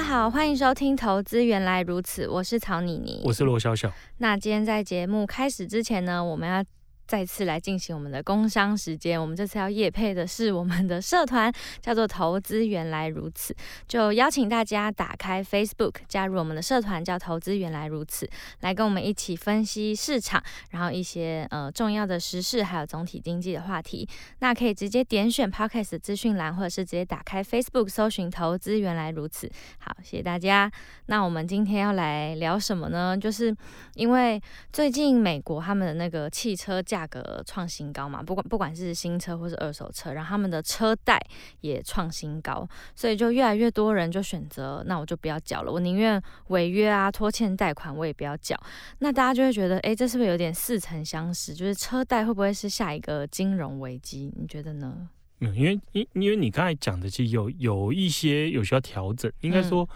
大家好，欢迎收听《投资原来如此》，我是曹妮妮，我是罗小小。那今天在节目开始之前呢，我们要。再次来进行我们的工商时间，我们这次要业配的是我们的社团，叫做“投资原来如此”，就邀请大家打开 Facebook，加入我们的社团，叫“投资原来如此”，来跟我们一起分析市场，然后一些呃重要的时事，还有总体经济的话题。那可以直接点选 Podcast 资讯栏，或者是直接打开 Facebook 搜寻“投资原来如此”。好，谢谢大家。那我们今天要来聊什么呢？就是因为最近美国他们的那个汽车价。价格创新高嘛，不管不管是新车或是二手车，然后他们的车贷也创新高，所以就越来越多人就选择，那我就不要缴了，我宁愿违约啊、拖欠贷款，我也不要缴。那大家就会觉得，哎，这是不是有点似曾相识？就是车贷会不会是下一个金融危机？你觉得呢？嗯，因为因因为你刚才讲的，其实有有一些有需要调整，应该说，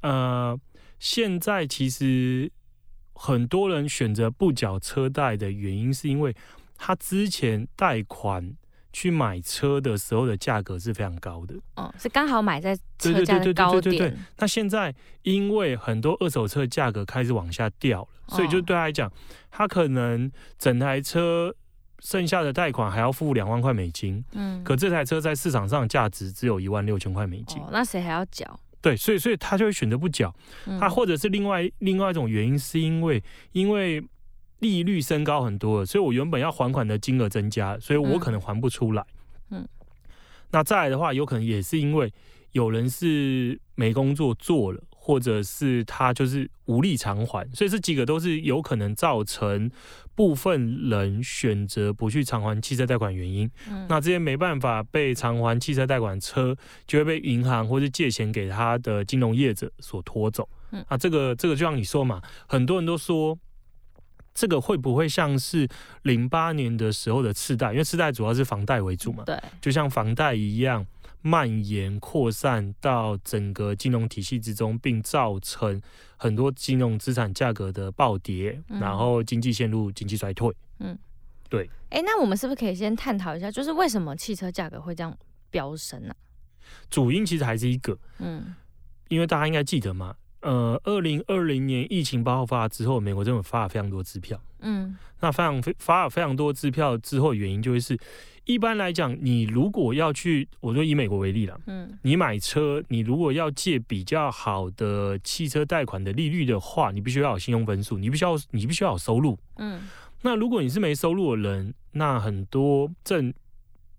嗯、呃，现在其实。很多人选择不缴车贷的原因，是因为他之前贷款去买车的时候的价格是非常高的。哦，是刚好买在车价的高点。对对对对对对对。那现在因为很多二手车价格开始往下掉了，所以就对他来讲，他可能整台车剩下的贷款还要付两万块美金。嗯。可这台车在市场上价值只有一万六千块美金。哦，那谁还要缴？对，所以所以他就会选择不缴，他或者是另外另外一种原因，是因为因为利率升高很多了，所以我原本要还款的金额增加，所以我可能还不出来。嗯，那再来的话，有可能也是因为有人是没工作做了。或者是他就是无力偿还，所以这几个都是有可能造成部分人选择不去偿还汽车贷款原因。嗯，那这些没办法被偿还汽车贷款车，就会被银行或是借钱给他的金融业者所拖走。嗯，啊，这个这个就像你说嘛，很多人都说这个会不会像是零八年的时候的次贷？因为次贷主要是房贷为主嘛，对，就像房贷一样。蔓延扩散到整个金融体系之中，并造成很多金融资产价格的暴跌，嗯、然后经济陷入经济衰退。嗯，对。哎、欸，那我们是不是可以先探讨一下，就是为什么汽车价格会这样飙升呢、啊？主因其实还是一个，嗯，因为大家应该记得嘛，呃，二零二零年疫情爆发之后，美国政府发了非常多支票，嗯，那非常发了非常多支票之后，原因就会是。一般来讲，你如果要去，我说以美国为例了，嗯，你买车，你如果要借比较好的汽车贷款的利率的话，你必须要有信用分数，你必须要你必须要有收入，嗯，那如果你是没收入的人，那很多正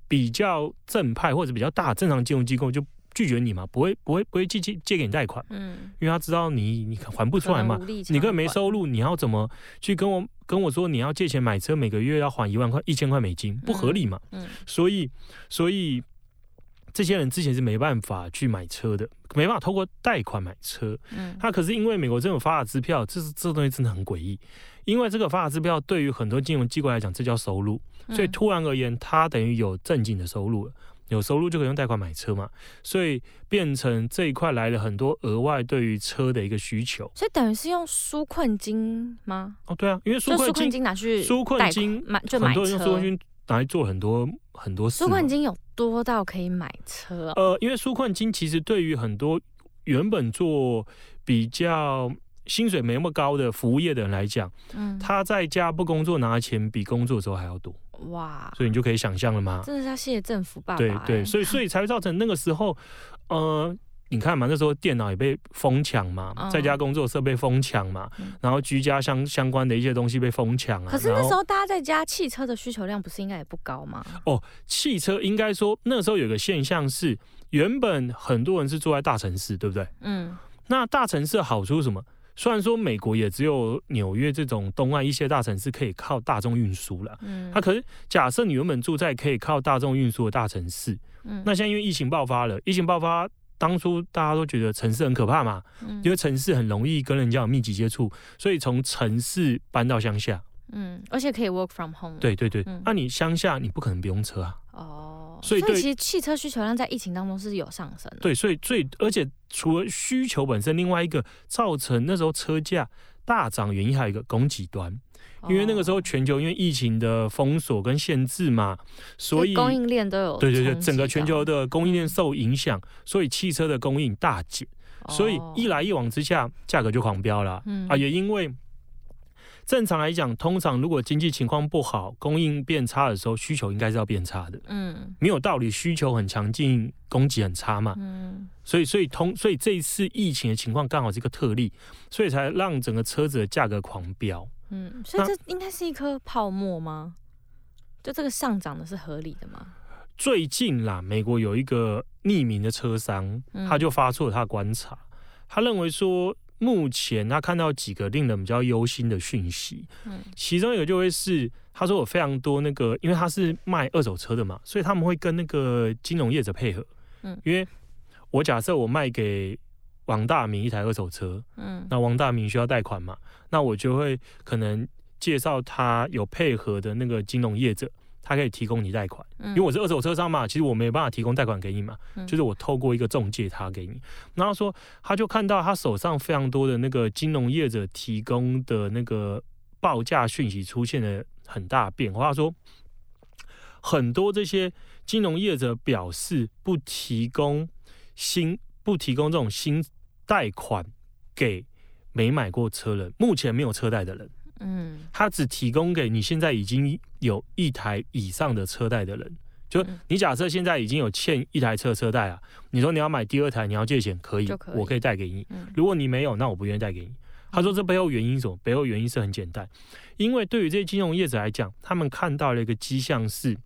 比较正派或者比较大正常金融机构就。拒绝你嘛，不会不会不会借借借给你贷款，嗯，因为他知道你你还不出来嘛，你根本没收入，你要怎么去跟我跟我说你要借钱买车，每个月要还一万块一千块美金，不合理嘛，嗯，嗯，所以所以这些人之前是没办法去买车的，没办法透过贷款买车，嗯，他可是因为美国政府发的支票，这是这东西真的很诡异，因为这个发的支票对于很多金融机构来讲，这叫收入，所以突然而言，他等于有正经的收入了。有收入就可以用贷款买车嘛，所以变成这一块来了很多额外对于车的一个需求，所以等于是用纾困金吗？哦，对啊，因为纾困金拿去纾困金买就买车，很多人用纾困金拿来做很多很多事。纾困金有多到可以买车？呃，因为纾困金其实对于很多原本做比较薪水没那么高的服务业的人来讲，嗯，他在家不工作拿的钱比工作的时候还要多。哇，所以你就可以想象了吗？真的是要谢谢政府爸爸。对对，所以 所以才会造成那个时候，呃，你看嘛，那时候电脑也被疯抢嘛，在家工作设备疯抢嘛，然后居家相相关的一些东西被疯抢啊。可是那时候大家在家汽车的需求量不是应该也不高吗？哦，汽车应该说那时候有个现象是，原本很多人是住在大城市，对不对？嗯，那大城市的好处是什么？虽然说美国也只有纽约这种东岸一些大城市可以靠大众运输了，嗯，那可是假设你原本住在可以靠大众运输的大城市，嗯，那现在因为疫情爆发了，疫情爆发当初大家都觉得城市很可怕嘛，嗯、因为城市很容易跟人家有密集接触，所以从城市搬到乡下，嗯，而且可以 work from home。对对对，那、嗯啊、你乡下你不可能不用车啊。哦，所以，所以其实汽车需求量在疫情当中是有上升的。对，所以最而且除了需求本身，另外一个造成那时候车价大涨原因还有一个供给端。因为那个时候全球因为疫情的封锁跟限制嘛，所以供应链都有，对对对，整个全球的供应链受影响，所以汽车的供应大减，所以一来一往之下，价格就狂飙了。嗯啊，也因为正常来讲，通常如果经济情况不好，供应变差的时候，需求应该是要变差的。嗯，没有道理，需求很强劲，供给很差嘛。嗯，所以所以通所以这一次疫情的情况刚好是一个特例，所以才让整个车子的价格狂飙。嗯，所以这应该是一颗泡沫吗？就这个上涨的是合理的吗？最近啦，美国有一个匿名的车商，他就发出了他的观察，嗯、他认为说，目前他看到几个令人比较忧心的讯息，嗯，其中一个就会是，他说有非常多那个，因为他是卖二手车的嘛，所以他们会跟那个金融业者配合，嗯，因为我假设我卖给。王大明一台二手车，嗯，那王大明需要贷款嘛？那我就会可能介绍他有配合的那个金融业者，他可以提供你贷款，嗯，因为我是二手车商嘛，其实我没有办法提供贷款给你嘛，嗯，就是我透过一个中介他给你，然后说他就看到他手上非常多的那个金融业者提供的那个报价讯息出现了很大变化，他说很多这些金融业者表示不提供新。不提供这种新贷款给没买过车人，目前没有车贷的人，嗯，他只提供给你现在已经有一台以上的车贷的人。就你假设现在已经有欠一台车车贷啊，你说你要买第二台，你要借钱可以，可以我可以贷给你。如果你没有，那我不愿意贷给你。他说这背后原因是什么？背后原因是很简单，因为对于这些金融业者来讲，他们看到了一个迹象是，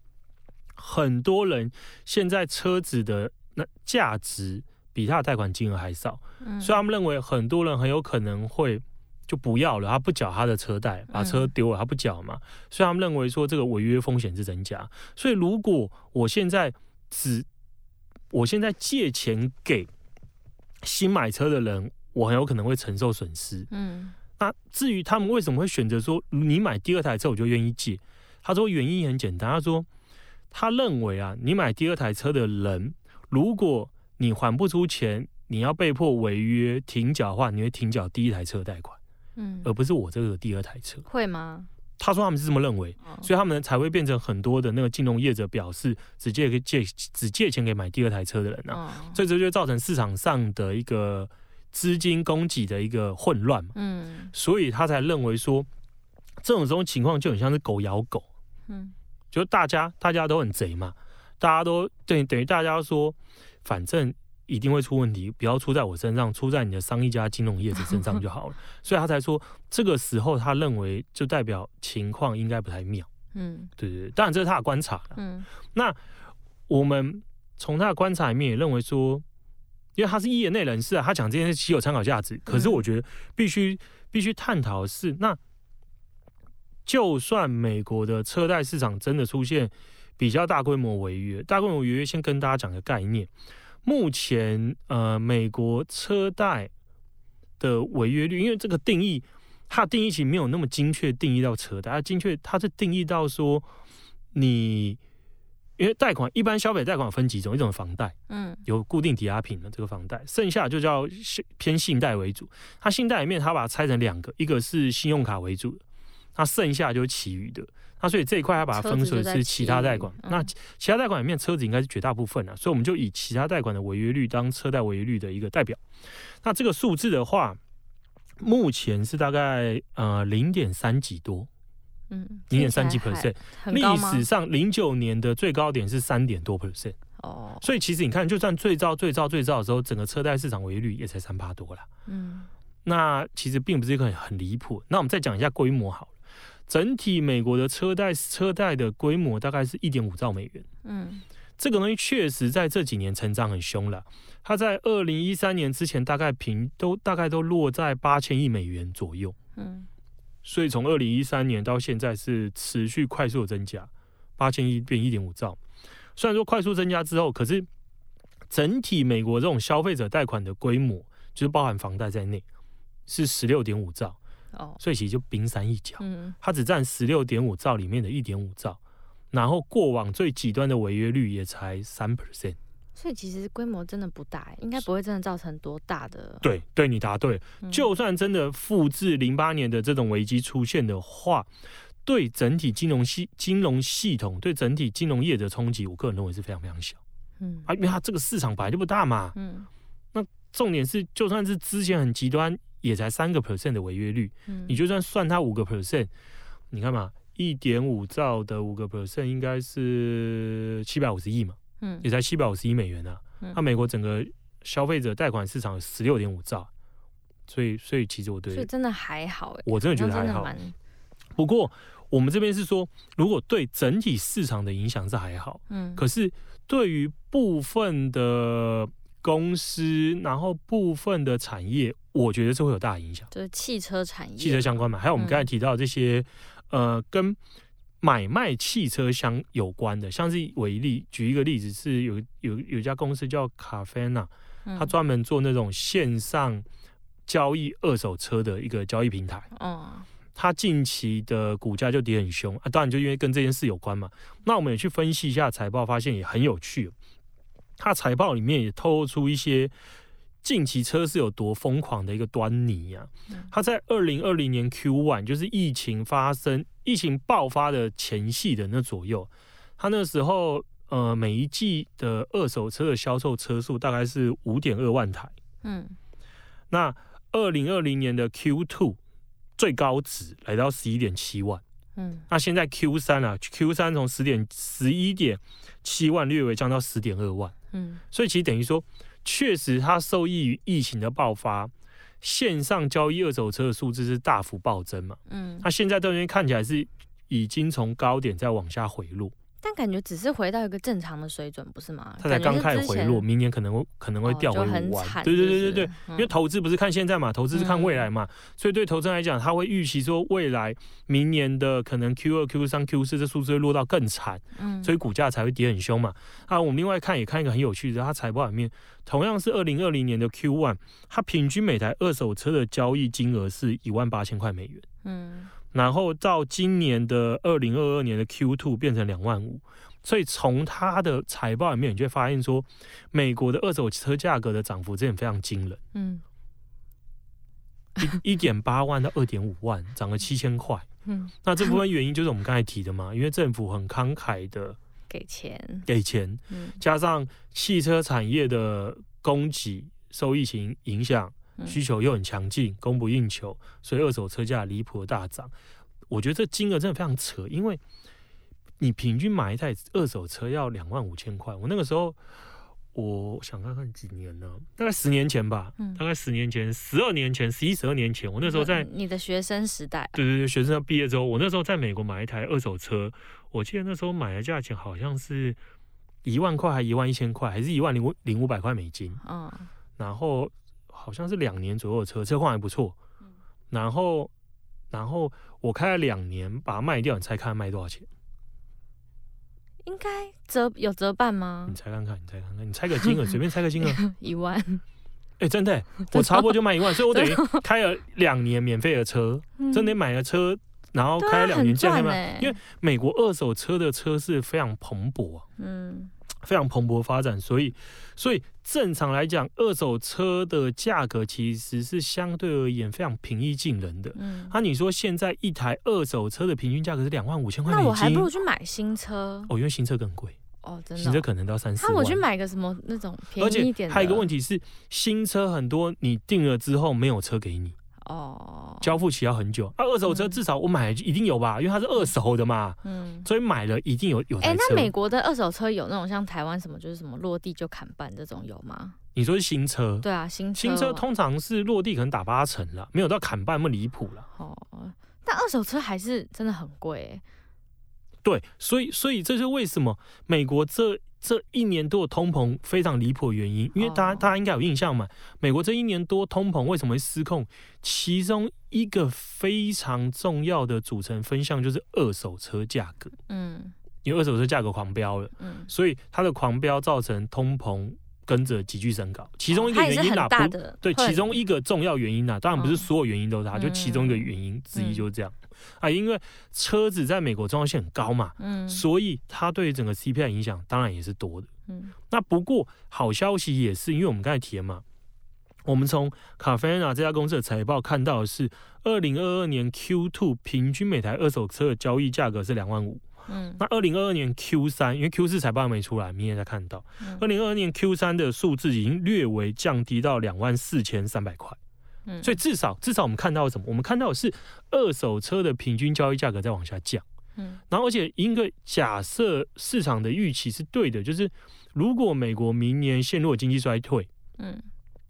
很多人现在车子的那价值。比他的贷款金额还少，嗯，所以他们认为很多人很有可能会就不要了，他不缴他的车贷，把车丢了，他不缴嘛，所以他们认为说这个违约风险是增加。所以如果我现在只我现在借钱给新买车的人，我很有可能会承受损失。嗯，那至于他们为什么会选择说你买第二台车我就愿意借？他说原因很简单，他说他认为啊，你买第二台车的人如果你还不出钱，你要被迫违约停缴的话，你会停缴第一台车贷款，嗯，而不是我这个第二台车，会吗？他说他们是这么认为，哦、所以他们才会变成很多的那个金融业者表示只借给借只借钱给买第二台车的人啊，哦、所以这就造成市场上的一个资金供给的一个混乱嘛，嗯，所以他才认为说这种这种情况就很像是狗咬狗，嗯，就大家大家都很贼嘛，大家都等于等于大家说。反正一定会出问题，不要出在我身上，出在你的商一家金融业者身上就好了。所以他才说，这个时候他认为就代表情况应该不太妙。嗯，对对对，当然这是他的观察。嗯，那我们从他的观察里面也认为说，因为他是业内人士啊，他讲这件事极有参考价值。可是我觉得必须必须探讨的是，那就算美国的车贷市场真的出现。比较大规模违约，大规模违约，先跟大家讲个概念。目前，呃，美国车贷的违约率，因为这个定义，它的定义其实没有那么精确定义到车贷，它精确它是定义到说，你因为贷款一般消费贷款分几种，一种房贷，嗯，有固定抵押品的这个房贷，剩下就叫信偏信贷为主。它信贷里面，它把它拆成两个，一个是信用卡为主的，它剩下就是其余的。那所以这一块要把它分出来是其他贷款，那其他贷款里面车子应该是绝大部分啊，所以我们就以其他贷款的违约率当车贷违约率的一个代表。那这个数字的话，目前是大概呃零点三几多，嗯，零点三几 percent，历史上零九年的最高点是三点多 percent 哦，所以其实你看，就算最糟最糟最糟的时候，整个车贷市场违约率也才三八多啦。嗯，那其实并不是一个很离谱。那我们再讲一下规模好了。整体美国的车贷车贷的规模大概是一点五兆美元。嗯，这个东西确实在这几年成长很凶了。它在二零一三年之前大概平都大概都落在八千亿美元左右。嗯，所以从二零一三年到现在是持续快速的增加，八千亿变一点五兆。虽然说快速增加之后，可是整体美国这种消费者贷款的规模，就是包含房贷在内，是十六点五兆。哦，所以其实就冰山一角。嗯，它只占十六点五兆里面的一点五兆，然后过往最极端的违约率也才三 percent。所以其实规模真的不大，应该不会真的造成多大的。对，对你答对。就算真的复制零八年的这种危机出现的话，对整体金融系金融系统、对整体金融业的冲击，我个人认为是非常非常小。嗯，啊，因为它这个市场本来就不大嘛。嗯，那重点是，就算是之前很极端，也才三个 percent 的违约率。嗯，你就算算它五个 percent，你看嘛，一点五兆的五个 percent 应该是七百五十亿嘛。嗯，也才七百五十亿美元啊。那、嗯啊、美国整个消费者贷款市场有十六点五兆，所以所以其实我对，所以真的还好，我真的觉得还好。不过我们这边是说，如果对整体市场的影响是还好，嗯，可是对于部分的公司，然后部分的产业，我觉得是会有大影响，就是汽车产业、汽车相关嘛，还有我们刚才提到这些，嗯、呃，跟。买卖汽车相有关的，像是为例，举一个例子，是有有有一家公司叫卡菲娜，他专门做那种线上交易二手车的一个交易平台。嗯，他近期的股价就跌很凶啊，当然就因为跟这件事有关嘛。那我们也去分析一下财报，发现也很有趣。他财报里面也透露出一些。近期车市有多疯狂的一个端倪啊！他在二零二零年 Q one，就是疫情发生、疫情爆发的前夕的那左右，他那时候呃每一季的二手车的销售车数大概是五点二万台。嗯，那二零二零年的 Q two 最高值来到十一点七万。嗯，那现在 Q 三啊，Q 三从十点十一点七万略微降到十点二万。嗯，所以其实等于说。确实，它受益于疫情的爆发，线上交易二手车的数字是大幅暴增嘛。嗯，那现在这边看起来是已经从高点在往下回落。但感觉只是回到一个正常的水准，不是吗？它才刚开始回落，明年可能会可能会掉回五万。对对对对对，嗯、因为投资不是看现在嘛，投资是看未来嘛，嗯、所以对投资人来讲，他会预期说未来明年的可能 Q 二、Q 三、Q 四这数字会落到更惨，嗯，所以股价才会跌很凶嘛。啊，我们另外看也看一个很有趣的，它财报里面同样是二零二零年的 Q one，它平均每台二手车的交易金额是一万八千块美元，嗯。然后到今年的二零二二年的 Q two 变成两万五，所以从它的财报里面，你就会发现说，美国的二手车价格的涨幅真的非常惊人。嗯，一一点八万到二点五万，涨了七千块。嗯，那这部分原因就是我们刚才提的嘛，因为政府很慷慨的给钱，给钱，加上汽车产业的供给受疫情影响。需求又很强劲，供不应求，所以二手车价离谱大涨。我觉得这金额真的非常扯，因为你平均买一台二手车要两万五千块。我那个时候，我想看看几年呢？大概十年前吧，大概十年前、十二年前、十一、十二年前，我那时候在你的学生时代，对对对，学生要毕业之后，我那时候在美国买一台二手车，我记得那时候买的价钱好像是一万块，还一万一千块，还是一万零五零五百块美金。嗯，然后。好像是两年左右的车，车况还不错。然后，然后我开了两年，把它卖掉，你猜看卖多少钱？应该折有折半吗？你猜看看，你猜看看，你猜个金额，随便猜个金额。一万。哎、欸，真的，我差不多就卖一万，所以我等于开了两年免费的车，真的买了车，然后开了两年这样吗？因为美国二手车的车是非常蓬勃啊。嗯。非常蓬勃发展，所以，所以正常来讲，二手车的价格其实是相对而言非常平易近人的。嗯，那、啊、你说现在一台二手车的平均价格是两万五千块，那我还不如去买新车哦，因为新车更贵哦，真的、哦，新车可能到三四万。那我去买个什么那种便宜一点的？还有一个问题是，新车很多你订了之后没有车给你。哦，交付期要很久啊！二手车至少我买一定有吧，因为它是二手的嘛，嗯，所以买了一定有有。哎、欸，那美国的二手车有那种像台湾什么就是什么落地就砍半这种有吗？你说是新车？对啊，新车。新车通常是落地可能打八成了，没有到砍半那么离谱了。哦，但二手车还是真的很贵。对，所以所以这是为什么美国这。这一年多的通膨非常离谱的原因，因为大家大家应该有印象嘛，美国这一年多通膨为什么会失控？其中一个非常重要的组成分项就是二手车价格，嗯，因为二手车价格狂飙了，嗯，所以它的狂飙造成通膨跟着急剧升高。其中一个原因啊，不对，其中一个重要原因啊，当然不是所有原因都是它，就其中一个原因之一就是这样啊。因为车子在美国重要性很高嘛，嗯，所以它对于整个 CPI 影响当然也是多的。嗯，那不过好消息也是，因为我们刚才提了嘛。我们从卡菲娜这家公司的财报看到的是，二零二二年 Q2 平均每台二手车的交易价格是两万五。嗯，那二零二二年 Q 三，因为 Q 四财报还没出来，明年才看到。二零二二年 Q 三的数字已经略微降低到两万四千三百块。嗯，所以至少至少我们看到了什么？我们看到的是二手车的平均交易价格在往下降。嗯，然后而且一个假设市场的预期是对的，就是如果美国明年陷入经济衰退，嗯。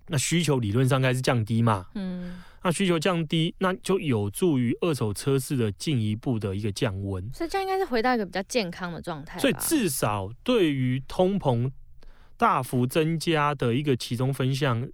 那需求理论上该是降低嘛？嗯，那需求降低，那就有助于二手车市的进一步的一个降温。所以这样应该是回到一个比较健康的状态。所以至少对于通膨大幅增加的一个其中分项，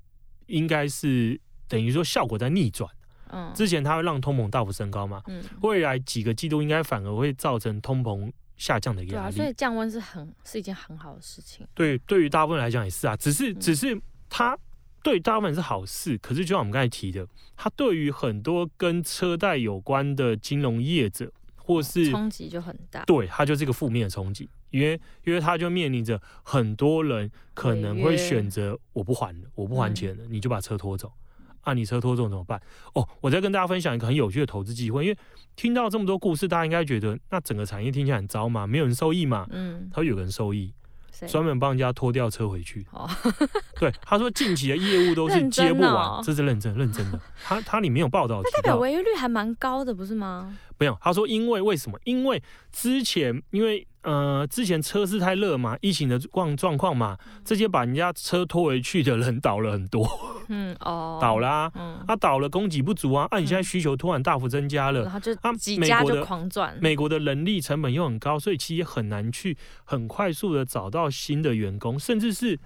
应该是等于说效果在逆转。嗯，之前它会让通膨大幅升高嘛？嗯，未来几个季度应该反而会造成通膨下降的一个压力。对啊，所以降温是很是一件很好的事情。对，对于大部分来讲也是啊，只是只是它。对大部分是好事，可是就像我们刚才提的，它对于很多跟车贷有关的金融业者，或是冲击就很大。对，它就是一个负面的冲击，因为因为它就面临着很多人可能会选择我不还了，我不还钱了，你就把车拖走。啊，你车拖走怎么办？哦，我再跟大家分享一个很有趣的投资机会，因为听到这么多故事，大家应该觉得那整个产业听起来很糟嘛，没有人受益嘛。嗯，他会有人受益。专门帮人家拖吊车回去。哦，对，他说近期的业务都是接不完，哦、这是认真认真的。他他里面有报道，那代表违约率还蛮高的，不是吗？没有，他说因为为什么？因为之前因为。呃，之前车市太热嘛，疫情的状状况嘛，这些把人家车拖回去的人倒了很多，嗯哦，倒啦嗯啊、倒了，供给不足啊，啊，你现在需求突然大幅增加了，然后就几家就狂赚、啊，美国的人力成本又很高，所以其实很难去很快速的找到新的员工，甚至是。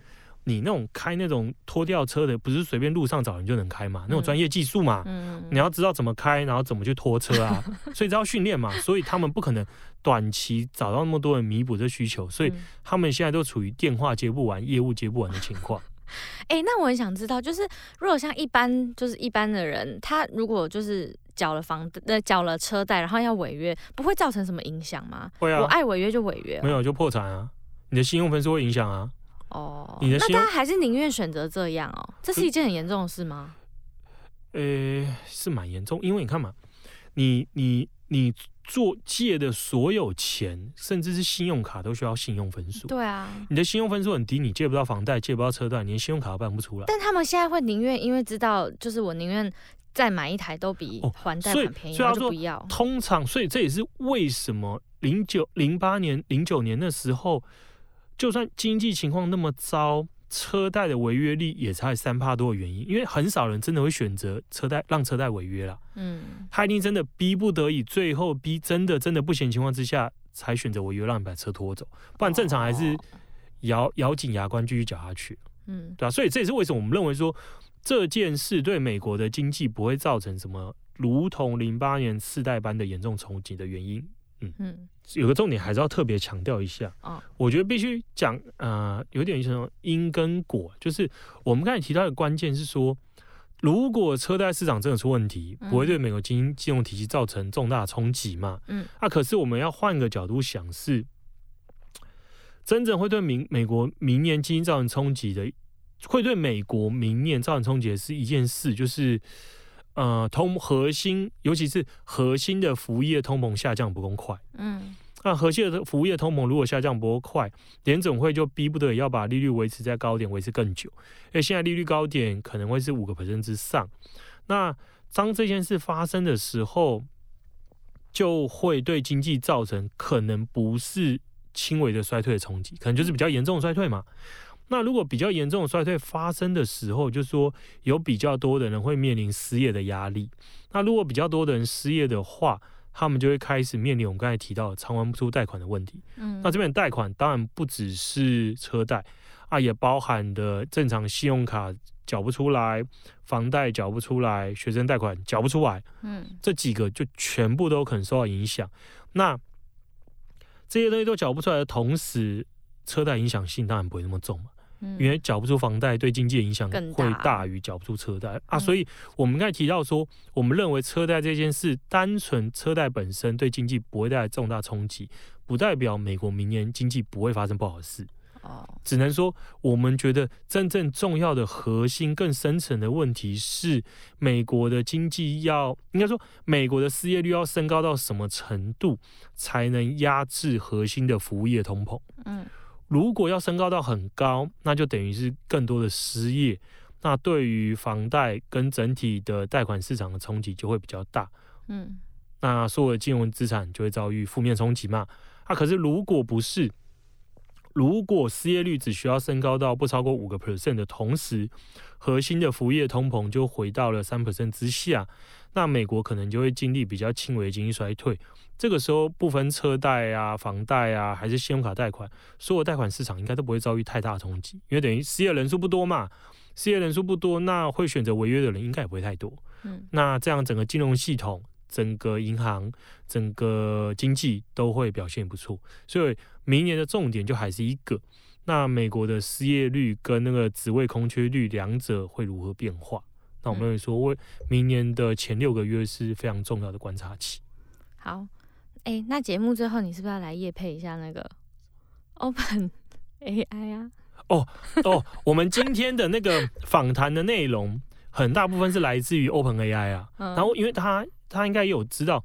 你那种开那种拖吊车的，不是随便路上找人就能开嘛？那种专业技术嘛，嗯，你要知道怎么开，然后怎么去拖车啊，所以都要训练嘛。所以他们不可能短期找到那么多人弥补这需求，所以他们现在都处于电话接不完、业务接不完的情况。哎、欸，那我很想知道，就是如果像一般就是一般的人，他如果就是缴了房呃缴了车贷，然后要违约，不会造成什么影响吗？会啊，我爱违约就违约，没有就破产啊，你的信用分数会影响啊。哦，那他还是宁愿选择这样哦？这是一件很严重的事吗？呃、欸，是蛮严重，因为你看嘛，你你你做借的所有钱，甚至是信用卡都需要信用分数。对啊，你的信用分数很低，你借不到房贷，借不到车贷，连信用卡都办不出来。但他们现在会宁愿，因为知道，就是我宁愿再买一台都比还贷款便宜，他就不要。通常，所以这也是为什么零九零八年、零九年的时候。就算经济情况那么糟，车贷的违约率也才三帕多的原因，因为很少人真的会选择车贷让车贷违约了。嗯，他一定真的逼不得已，最后逼真的真的不行情况之下，才选择违约让你把车拖走，不然正常还是咬咬紧牙关继续缴下去。嗯，对啊，所以这也是为什么我们认为说这件事对美国的经济不会造成什么如同零八年次贷般的严重冲击的原因。嗯嗯，有个重点还是要特别强调一下啊，我觉得必须讲啊，有点像因跟果，就是我们刚才提到的关键是说，如果车贷市场真的出问题，不会对美国金金融体系造成重大冲击嘛？嗯，啊可是我们要换个角度想，是真正会对明美国明年经济造成冲击的，会对美国明年造成冲击的是一件事，就是。呃，通核心，尤其是核心的服务业通膨下降不够快。嗯，那核心的服务业通膨如果下降不够快，联总会就逼不得已要把利率维持在高点，维持更久。因为现在利率高点可能会是五个 percent 之上。那当这件事发生的时候，就会对经济造成可能不是轻微的衰退的冲击，可能就是比较严重的衰退嘛。那如果比较严重的衰退发生的时候，就是说有比较多的人会面临失业的压力。那如果比较多的人失业的话，他们就会开始面临我们刚才提到的偿还不出贷款的问题。嗯，那这边贷款当然不只是车贷啊，也包含的正常信用卡缴不出来，房贷缴不出来，学生贷款缴不出来。嗯，这几个就全部都可能受到影响。那这些东西都缴不出来的同时，车贷影响性当然不会那么重嘛。嗯、因为缴不出房贷对经济的影响会大于缴不出车贷啊。所以我们刚才提到说，我们认为车贷这件事，单纯车贷本身对经济不会带来重大冲击，不代表美国明年经济不会发生不好的事。只能说，我们觉得真正重要的核心、更深层的问题是，美国的经济要应该说，美国的失业率要升高到什么程度，才能压制核心的服务业通膨？嗯，如果要升高到很高，那就等于是更多的失业，那对于房贷跟整体的贷款市场的冲击就会比较大。嗯，那所有的金融资产就会遭遇负面冲击嘛？啊，可是如果不是。如果失业率只需要升高到不超过五个 percent 的同时，核心的服务业通膨就回到了三 percent 之下，那美国可能就会经历比较轻微的经济衰退。这个时候，不分车贷啊、房贷啊，还是信用卡贷款，所有贷款市场应该都不会遭遇太大的冲击，因为等于失业人数不多嘛，失业人数不多，那会选择违约的人应该也不会太多。嗯，那这样整个金融系统。整个银行、整个经济都会表现不错，所以明年的重点就还是一个，那美国的失业率跟那个职位空缺率两者会如何变化？那我们认为说，为明年的前六个月是非常重要的观察期。好，哎、欸，那节目最后你是不是要来夜配一下那个 Open AI 啊？哦哦，我们今天的那个访谈的内容很大部分是来自于 Open AI 啊，嗯、然后因为他。他应该也有知道，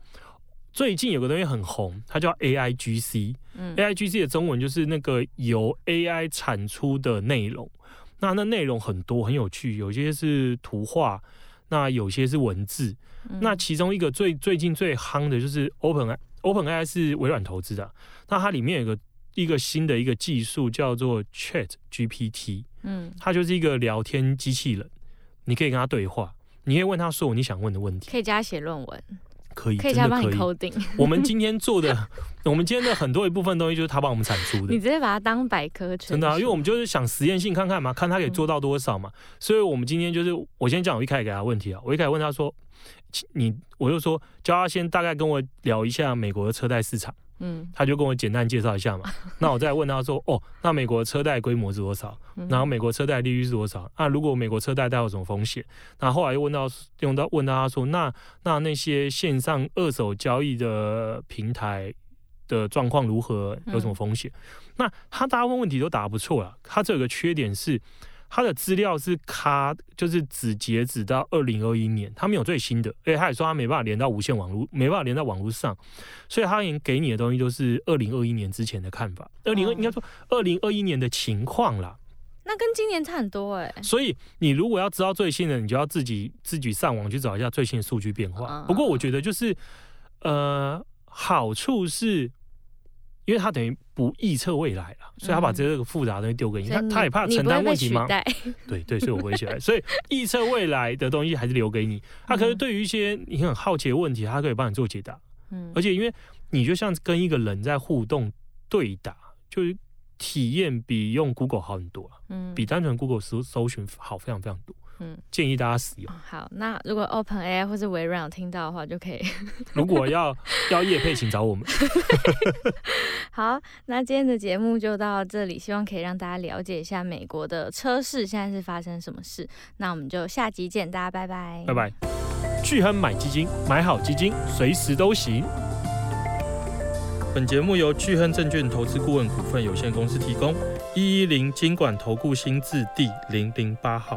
最近有个东西很红，它叫 AIGC。嗯，AIGC 的中文就是那个由 AI 产出的内容。那那内容很多，很有趣，有些是图画，那有些是文字。嗯、那其中一个最最近最夯的就是 Open OpenAI 是微软投资的。那它里面有个一个新的一个技术叫做 Chat GPT。嗯，它就是一个聊天机器人，你可以跟它对话。你可以问他说你想问的问题，可以加写论文，可以，可以加帮你 coding。我们今天做的，我们今天的很多一部分东西就是他帮我们产出的。你直接把它当百科全。真的啊，因为我们就是想实验性看看嘛，看它可以做到多少嘛。嗯、所以我们今天就是，我先讲我一开始给他问题啊，我一开始问他说，你，我就说叫他先大概跟我聊一下美国的车贷市场。嗯，他就跟我简单介绍一下嘛，那我再问他说，哦，那美国车贷规模是多少？然后美国车贷利率是多少？那如果美国车贷带有什么风险？那后来又问到用到问到他说，那那那些线上二手交易的平台的状况如何？有什么风险？那他大部分问题都答得不错了，他这有个缺点是。他的资料是卡，就是只截止到二零二一年，他没有最新的，而且他也说他没办法连到无线网络，没办法连到网络上，所以他已经给你的东西都是二零二一年之前的看法，二零二应该说二零二一年的情况啦。那跟今年差很多哎。所以你如果要知道最新的，你就要自己自己上网去找一下最新的数据变化。不过我觉得就是，呃，好处是。因为他等于不预测未来了，所以他把这个复杂的东西丢给你，他他也怕承担问题吗？对对，所以我不会取代。所以预测未来的东西还是留给你。他 可是对于一些你很好奇的问题，他可以帮你做解答。嗯，而且因为你就像跟一个人在互动对答，就是体验比用 Google 好很多，嗯，比单纯 Google 搜搜寻好非常非常多。嗯，建议大家使用。好，那如果 OpenAI 或是微软有听到的话，就可以。如果要要业配，请找我们。好，那今天的节目就到这里，希望可以让大家了解一下美国的车市现在是发生什么事。那我们就下集见，大家拜拜。拜拜。巨亨买基金，买好基金，随时都行。本节目由巨亨证券投资顾问股份有限公司提供，一一零金管投顾新字第零零八号。